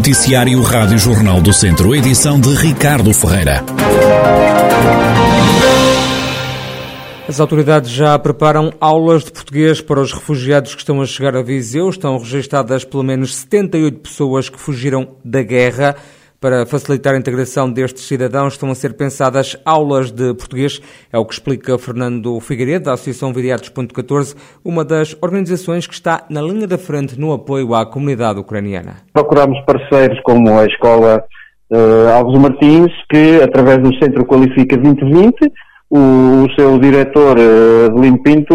Noticiário Rádio Jornal do Centro, edição de Ricardo Ferreira. As autoridades já preparam aulas de português para os refugiados que estão a chegar a Viseu. Estão registadas pelo menos 78 pessoas que fugiram da guerra. Para facilitar a integração destes cidadãos, estão a ser pensadas aulas de português. É o que explica Fernando Figueiredo, da Associação Viriatos 14, uma das organizações que está na linha da frente no apoio à comunidade ucraniana. Procuramos parceiros como a Escola uh, Alves Martins, que através do Centro Qualifica 2020 o, o seu diretor, uh, Lim Pinto,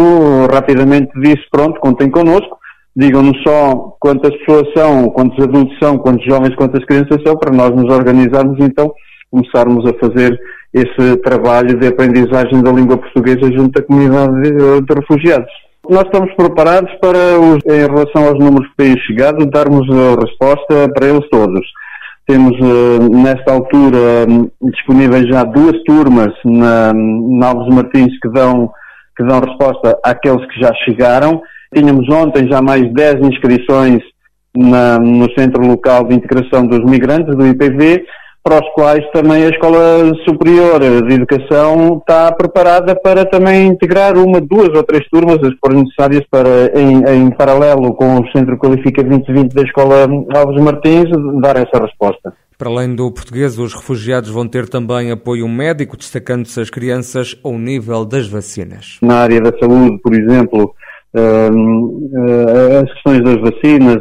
rapidamente disse, pronto, contem connosco, digam-nos só quantas pessoas são, quantos adultos são, quantos jovens, quantas crianças são, para nós nos organizarmos então, começarmos a fazer esse trabalho de aprendizagem da língua portuguesa junto à comunidade de, de refugiados. Nós estamos preparados para, os, em relação aos números que têm chegado, darmos a resposta para eles todos. Temos, uh, nesta altura, um, disponíveis já duas turmas na, na Alves Martins que dão, que dão resposta àqueles que já chegaram. Tínhamos ontem já mais 10 inscrições na, no Centro Local de Integração dos Migrantes, do IPV, para os quais também a Escola Superior de Educação está preparada para também integrar uma, duas ou três turmas, as for necessárias, para, em, em paralelo com o Centro Qualifica 2020 da Escola Alves Martins, dar essa resposta. Para além do português, os refugiados vão ter também apoio médico, destacando-se as crianças ao nível das vacinas. Na área da saúde, por exemplo, as questões das vacinas,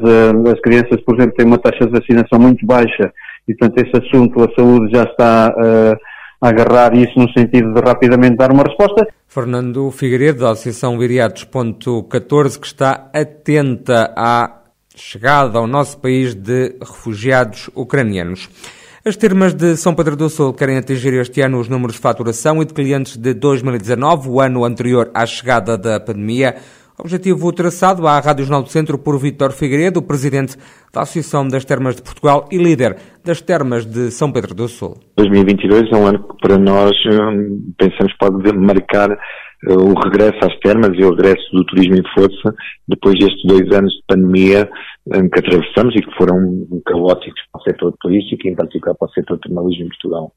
as crianças, por exemplo, têm uma taxa de vacinação muito baixa e, portanto, esse assunto, a saúde já está uh, a agarrar isso no sentido de rapidamente dar uma resposta. Fernando Figueiredo, da Associação Viriatos.14, que está atenta à chegada ao nosso país de refugiados ucranianos. As termas de São Pedro do Sul querem atingir este ano os números de faturação e de clientes de 2019, o ano anterior à chegada da pandemia. Objetivo traçado à Rádio Jornal do Centro por Vítor Figueiredo, presidente da Associação das Termas de Portugal e líder das Termas de São Pedro do Sul. 2022 é um ano que para nós hum, pensamos pode marcar uh, o regresso às termas e o regresso do turismo em força depois destes dois anos de pandemia um, que atravessamos e que foram caóticos para o setor turístico e em particular para o setor termalismo em Portugal.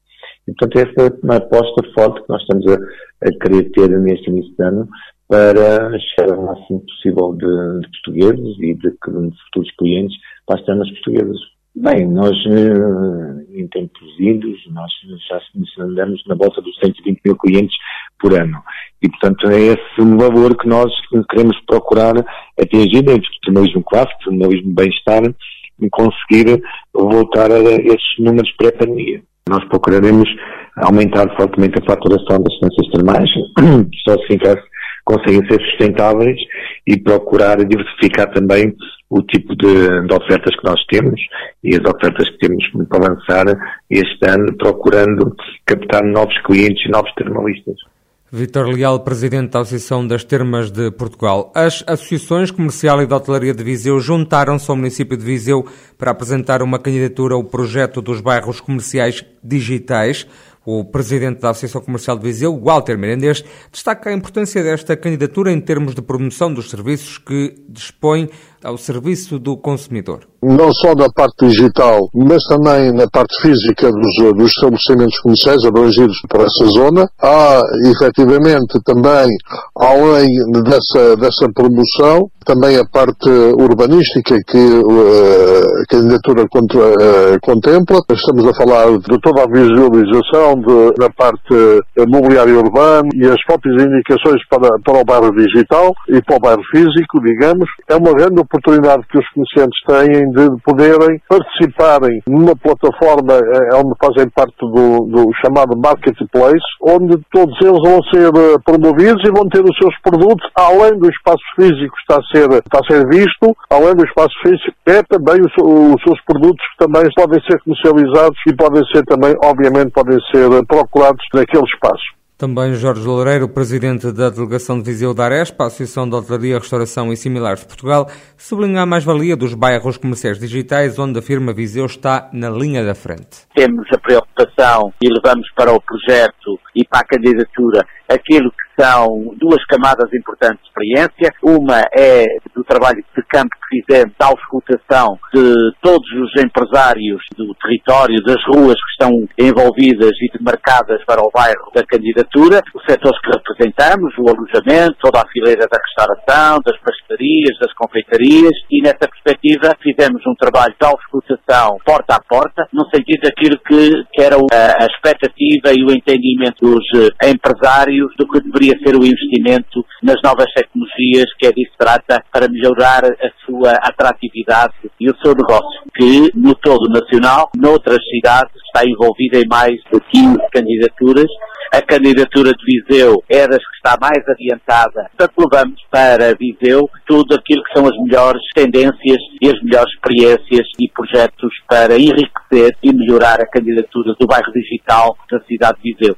E, portanto, essa é uma aposta forte que nós estamos a, a querer ter neste início de ano para chegar ao máximo possível de, de portugueses e de, de, futuros clientes para as termas portuguesas. Bem, nós eh, em tempos idos, nós já andamos na volta dos 120 mil clientes por ano. E, portanto, é esse valor que nós queremos procurar atingir dentro do jornalismo clássico, do jornalismo bem-estar, e conseguir voltar a esses números pré-pandemia. Nós procuraremos aumentar fortemente a faturação das ciências termais, só se ficar conseguem ser sustentáveis e procurar diversificar também o tipo de, de, ofertas que nós temos e as ofertas que temos para avançar este ano, procurando captar novos clientes e novos termalistas. Vitor Leal, presidente da Associação das Termas de Portugal. As associações comercial e de hotelaria de Viseu juntaram-se ao município de Viseu para apresentar uma candidatura ao projeto dos bairros comerciais digitais. O presidente da Associação Comercial de Viseu, Walter Mirandês, destaca a importância desta candidatura em termos de promoção dos serviços que dispõe ao serviço do consumidor. Não só na parte digital, mas também na parte física dos, dos estabelecimentos comerciais abrangidos por essa zona. Há, efetivamente, também, além dessa, dessa promoção, também a parte urbanística que uh, a candidatura uh, contempla. Estamos a falar de toda a visualização de, da parte mobiliária urbana e as próprias indicações para, para o bairro digital e para o bairro físico, digamos. É uma grande oportunidade que os comerciantes têm de poderem participarem numa plataforma eh, onde fazem parte do, do chamado marketplace, onde todos eles vão ser eh, promovidos e vão ter os seus produtos, além do espaço físico que está a ser, está a ser visto, além do espaço físico, é também os, os seus produtos que também podem ser comercializados e podem ser também, obviamente, podem ser eh, procurados naquele espaço. Também Jorge Loureiro, presidente da delegação de Viseu da Arespa, Associação de Hotelaria, Restauração e Similares de Portugal, sublinha a mais-valia dos bairros comerciais digitais, onde a firma Viseu está na linha da frente. Temos a preocupação e levamos para o projeto e para a candidatura aquilo que são duas camadas importantes de experiência. Uma é do trabalho de campo fizemos, da auscultação de todos os empresários do território, das ruas que estão envolvidas e demarcadas para o bairro da candidatura, os setores que representamos, o alojamento, toda a fileira da restauração, das pastelarias, das confeitarias, e nessa perspectiva fizemos um trabalho de auscultação porta a porta, no sentido daquilo que, que era a, a expectativa e o entendimento dos eh, empresários do que deveria ser o investimento nas novas tecnologias, que é disso que trata, para melhorar a sua atratividade e o seu negócio, que no todo nacional, noutras cidades, está envolvida em mais de 15 candidaturas. A candidatura de Viseu é das que está mais adiantada. Portanto, levamos para Viseu tudo aquilo que são as melhores tendências e as melhores experiências e projetos para enriquecer e melhorar a candidatura do bairro digital da cidade de Viseu.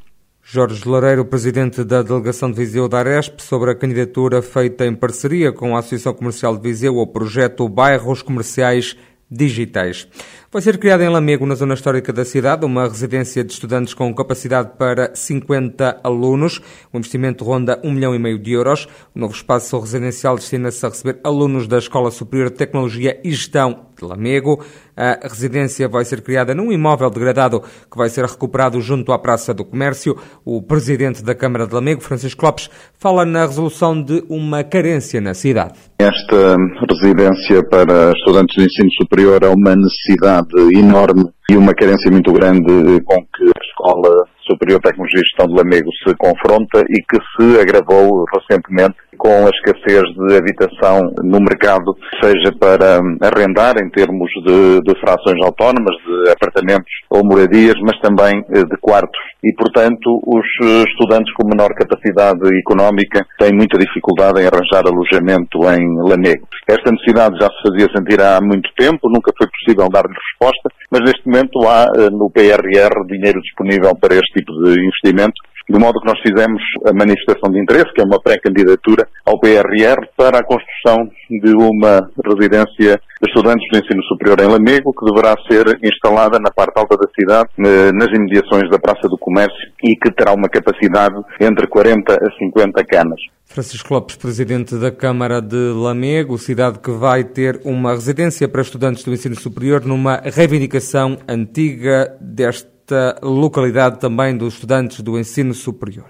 Jorge Lareiro, presidente da delegação de Viseu da Aresp, sobre a candidatura feita em parceria com a Associação Comercial de Viseu ao projeto Bairros Comerciais Digitais. Vai ser criada em Lamego, na zona histórica da cidade, uma residência de estudantes com capacidade para 50 alunos. O investimento ronda 1 milhão e meio de euros. O novo espaço residencial destina-se a receber alunos da Escola Superior de Tecnologia e Gestão de Lamego. A residência vai ser criada num imóvel degradado que vai ser recuperado junto à Praça do Comércio. O presidente da Câmara de Lamego, Francisco Lopes, fala na resolução de uma carência na cidade. Esta residência para estudantes de ensino superior é uma necessidade enorme e uma carência muito grande com que a Escola Superior de Tecnologia e Gestão de Lamego se confronta e que se agravou recentemente com a escassez de habitação no mercado, seja para arrendar em termos de, de frações autónomas, de apartamentos ou moradias, mas também eh, de quartos. E, portanto, os eh, estudantes com menor capacidade económica têm muita dificuldade em arranjar alojamento em Lamego. Esta necessidade já se fazia sentir há muito tempo, nunca foi possível dar-lhe resposta, mas neste momento há eh, no PRR dinheiro disponível para este tipo de investimento de modo que nós fizemos a manifestação de interesse, que é uma pré-candidatura ao PRR para a construção de uma residência de estudantes do ensino superior em Lamego, que deverá ser instalada na parte alta da cidade, nas imediações da Praça do Comércio, e que terá uma capacidade entre 40 a 50 camas. Francisco Lopes, presidente da Câmara de Lamego, cidade que vai ter uma residência para estudantes do ensino superior numa reivindicação antiga deste esta localidade também dos estudantes do ensino superior.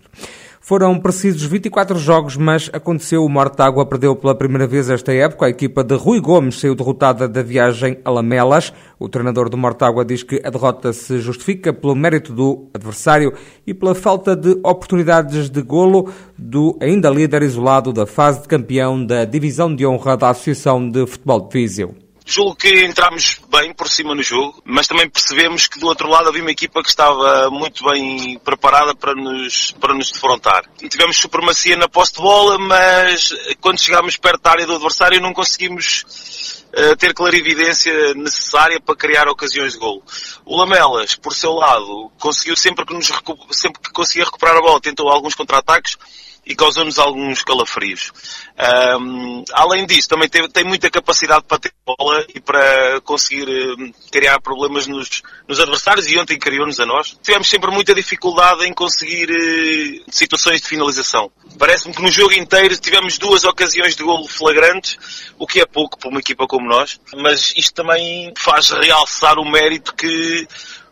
Foram precisos 24 jogos, mas aconteceu. O Mortágua perdeu pela primeira vez esta época. A equipa de Rui Gomes saiu derrotada da viagem a Lamelas. O treinador do Mortágua diz que a derrota se justifica pelo mérito do adversário e pela falta de oportunidades de golo do ainda líder isolado da fase de campeão da Divisão de Honra da Associação de Futebol de Viseu. Julgo que entramos bem por cima no jogo, mas também percebemos que do outro lado havia uma equipa que estava muito bem preparada para nos, para nos defrontar. Tivemos supremacia na posse de bola, mas quando chegámos perto da área do adversário não conseguimos uh, ter clarividência necessária para criar ocasiões de golo. O Lamelas, por seu lado, conseguiu sempre que, nos, sempre que conseguia recuperar a bola, tentou alguns contra-ataques, e causou-nos alguns calafrios. Um, além disso, também tem, tem, muita capacidade para ter bola e para conseguir um, criar problemas nos, nos, adversários e ontem criou-nos a nós. Tivemos sempre muita dificuldade em conseguir uh, situações de finalização. Parece-me que no jogo inteiro tivemos duas ocasiões de golo flagrantes, o que é pouco para uma equipa como nós, mas isto também faz realçar o mérito que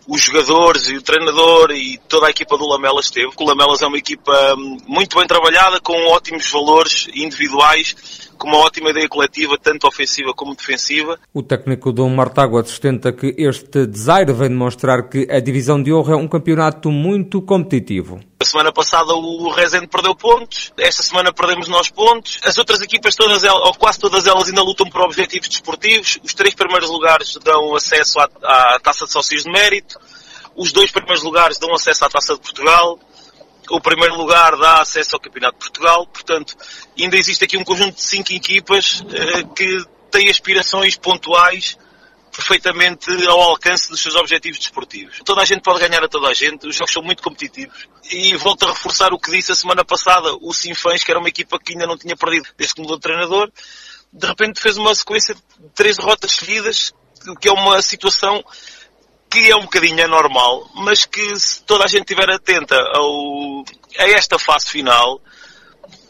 os jogadores e o treinador e toda a equipa do Lamelas esteve. O Lamelas é uma equipa hum, muito bem trabalhada, com ótimos valores individuais, com uma ótima ideia coletiva, tanto ofensiva como defensiva. O técnico do Martágua sustenta que este desaire vem demonstrar que a divisão de honra é um campeonato muito competitivo. A semana passada o Rezende perdeu pontos, esta semana perdemos nós pontos. As outras equipas, todas elas, ou quase todas elas, ainda lutam por objetivos desportivos. Os três primeiros lugares dão acesso à, à Taça de Sócios de Mérito. Os dois primeiros lugares dão acesso à Taça de Portugal o primeiro lugar dá acesso ao Campeonato de Portugal, portanto, ainda existe aqui um conjunto de cinco equipas eh, que têm aspirações pontuais perfeitamente ao alcance dos seus objetivos desportivos. Toda a gente pode ganhar a toda a gente, os jogos são muito competitivos. E volto a reforçar o que disse a semana passada, o Sinfãs, que era uma equipa que ainda não tinha perdido desde que mudou de treinador, de repente fez uma sequência de três derrotas seguidas, que é uma situação que é um bocadinho anormal, mas que se toda a gente estiver atenta ao, a esta fase final,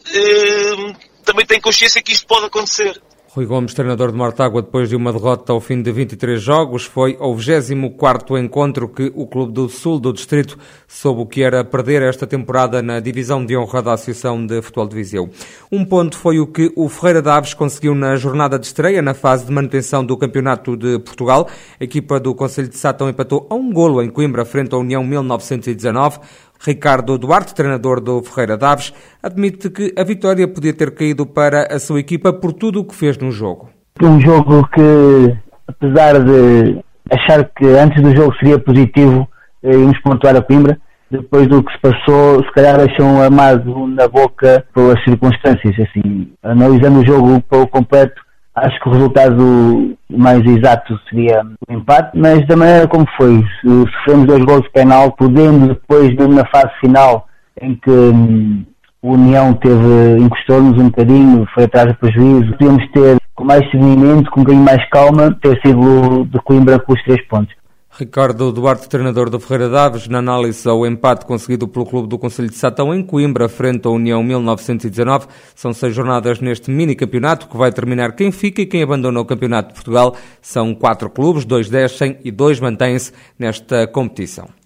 eh, também tem consciência que isto pode acontecer. Rui Gomes, treinador de Mortágua, depois de uma derrota ao fim de 23 jogos, foi ao 24º encontro que o Clube do Sul do Distrito soube o que era perder esta temporada na divisão de honra da Associação de Futebol de Viseu. Um ponto foi o que o Ferreira Daves conseguiu na jornada de estreia, na fase de manutenção do Campeonato de Portugal. A equipa do Conselho de Sátão empatou a um golo em Coimbra frente à União 1919. Ricardo Duarte, treinador do Ferreira Daves, admite que a vitória podia ter caído para a sua equipa por tudo o que fez no jogo. Um jogo que, apesar de achar que antes do jogo seria positivo eh, irmos pontuar a Coimbra, depois do que se passou, se calhar deixou um amado na boca pelas circunstâncias. Assim, analisando o jogo pelo completo, acho que o resultado mais exato seria o empate, mas da maneira como foi, sofremos dois gols de penal, podendo depois, na fase final, em que hum, o União teve, encostou-nos um bocadinho, foi atrás do prejuízo, podíamos ter com mais seguimento, com um bocadinho mais calma, ter sido de Coimbra com os três pontos. Ricardo Duarte, treinador do Ferreira Daves, na análise ao empate conseguido pelo Clube do Conselho de Satão em Coimbra, frente à União 1919. São seis jornadas neste mini-campeonato que vai terminar quem fica e quem abandona o Campeonato de Portugal. São quatro clubes, dois descem e dois mantêm-se nesta competição.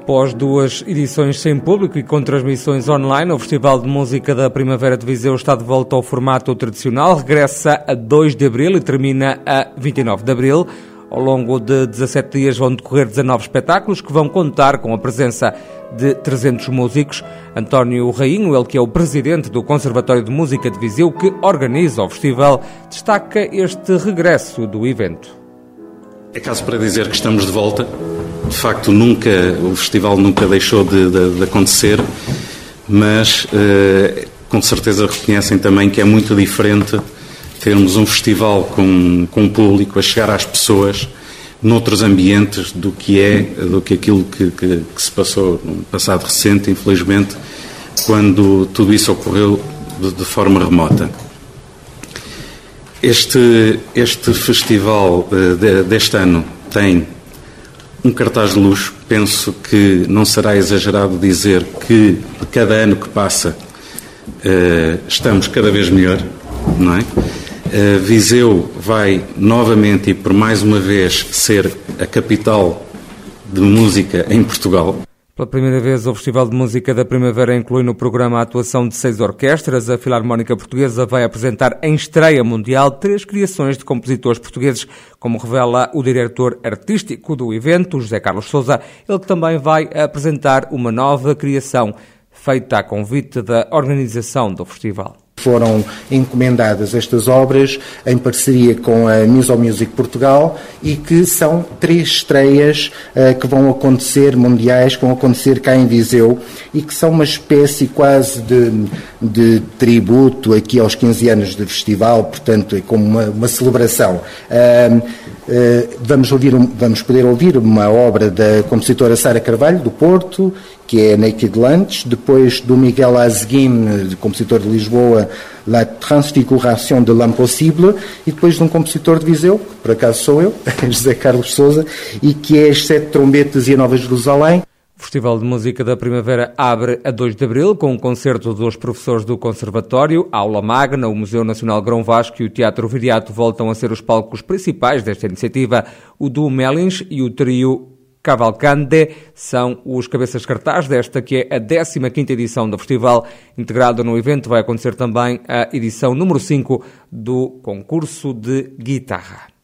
Após duas edições sem público e com transmissões online, o Festival de Música da Primavera de Viseu está de volta ao formato tradicional. Regressa a 2 de abril e termina a 29 de abril. Ao longo de 17 dias vão decorrer 19 espetáculos que vão contar com a presença de 300 músicos. António Rainho, ele que é o presidente do Conservatório de Música de Viseu, que organiza o festival, destaca este regresso do evento. É caso para dizer que estamos de volta de facto nunca o festival nunca deixou de, de, de acontecer, mas uh, com certeza reconhecem também que é muito diferente termos um festival com, com público a chegar às pessoas noutros ambientes do que é do que aquilo que, que, que se passou no passado recente, infelizmente, quando tudo isso ocorreu de, de forma remota. Este, este festival uh, de, deste ano tem um cartaz de luxo, penso que não será exagerado dizer que cada ano que passa uh, estamos cada vez melhor, não é? Uh, Viseu vai novamente e por mais uma vez ser a capital de música em Portugal. Pela primeira vez, o Festival de Música da Primavera inclui no programa a atuação de seis orquestras. A Filarmónica Portuguesa vai apresentar em estreia mundial três criações de compositores portugueses, como revela o diretor artístico do evento, José Carlos Souza. Ele também vai apresentar uma nova criação feita a convite da organização do festival. Foram encomendadas estas obras em parceria com a Miso Music Portugal e que são três estreias uh, que vão acontecer, mundiais, que vão acontecer cá em Viseu e que são uma espécie quase de, de tributo aqui aos 15 anos de festival, portanto é como uma, uma celebração. Uh, uh, vamos, ouvir, vamos poder ouvir uma obra da compositora Sara Carvalho, do Porto, que é Naked Lunch, depois do Miguel Azguin, compositor de Lisboa, La Transfiguration de l'Impossible, e depois de um compositor de Viseu, que por acaso sou eu, José Carlos Souza, e que é As Sete Trombetas e a Nova Jerusalém. O Festival de Música da Primavera abre a 2 de abril com um concerto dos professores do Conservatório, a Aula Magna, o Museu Nacional Grão Vasco e o Teatro Viriato voltam a ser os palcos principais desta iniciativa. O Duo Mellins e o trio Cavalcante são os cabeças cartaz desta que é a 15ª edição do festival. Integrado no evento vai acontecer também a edição número 5 do concurso de guitarra.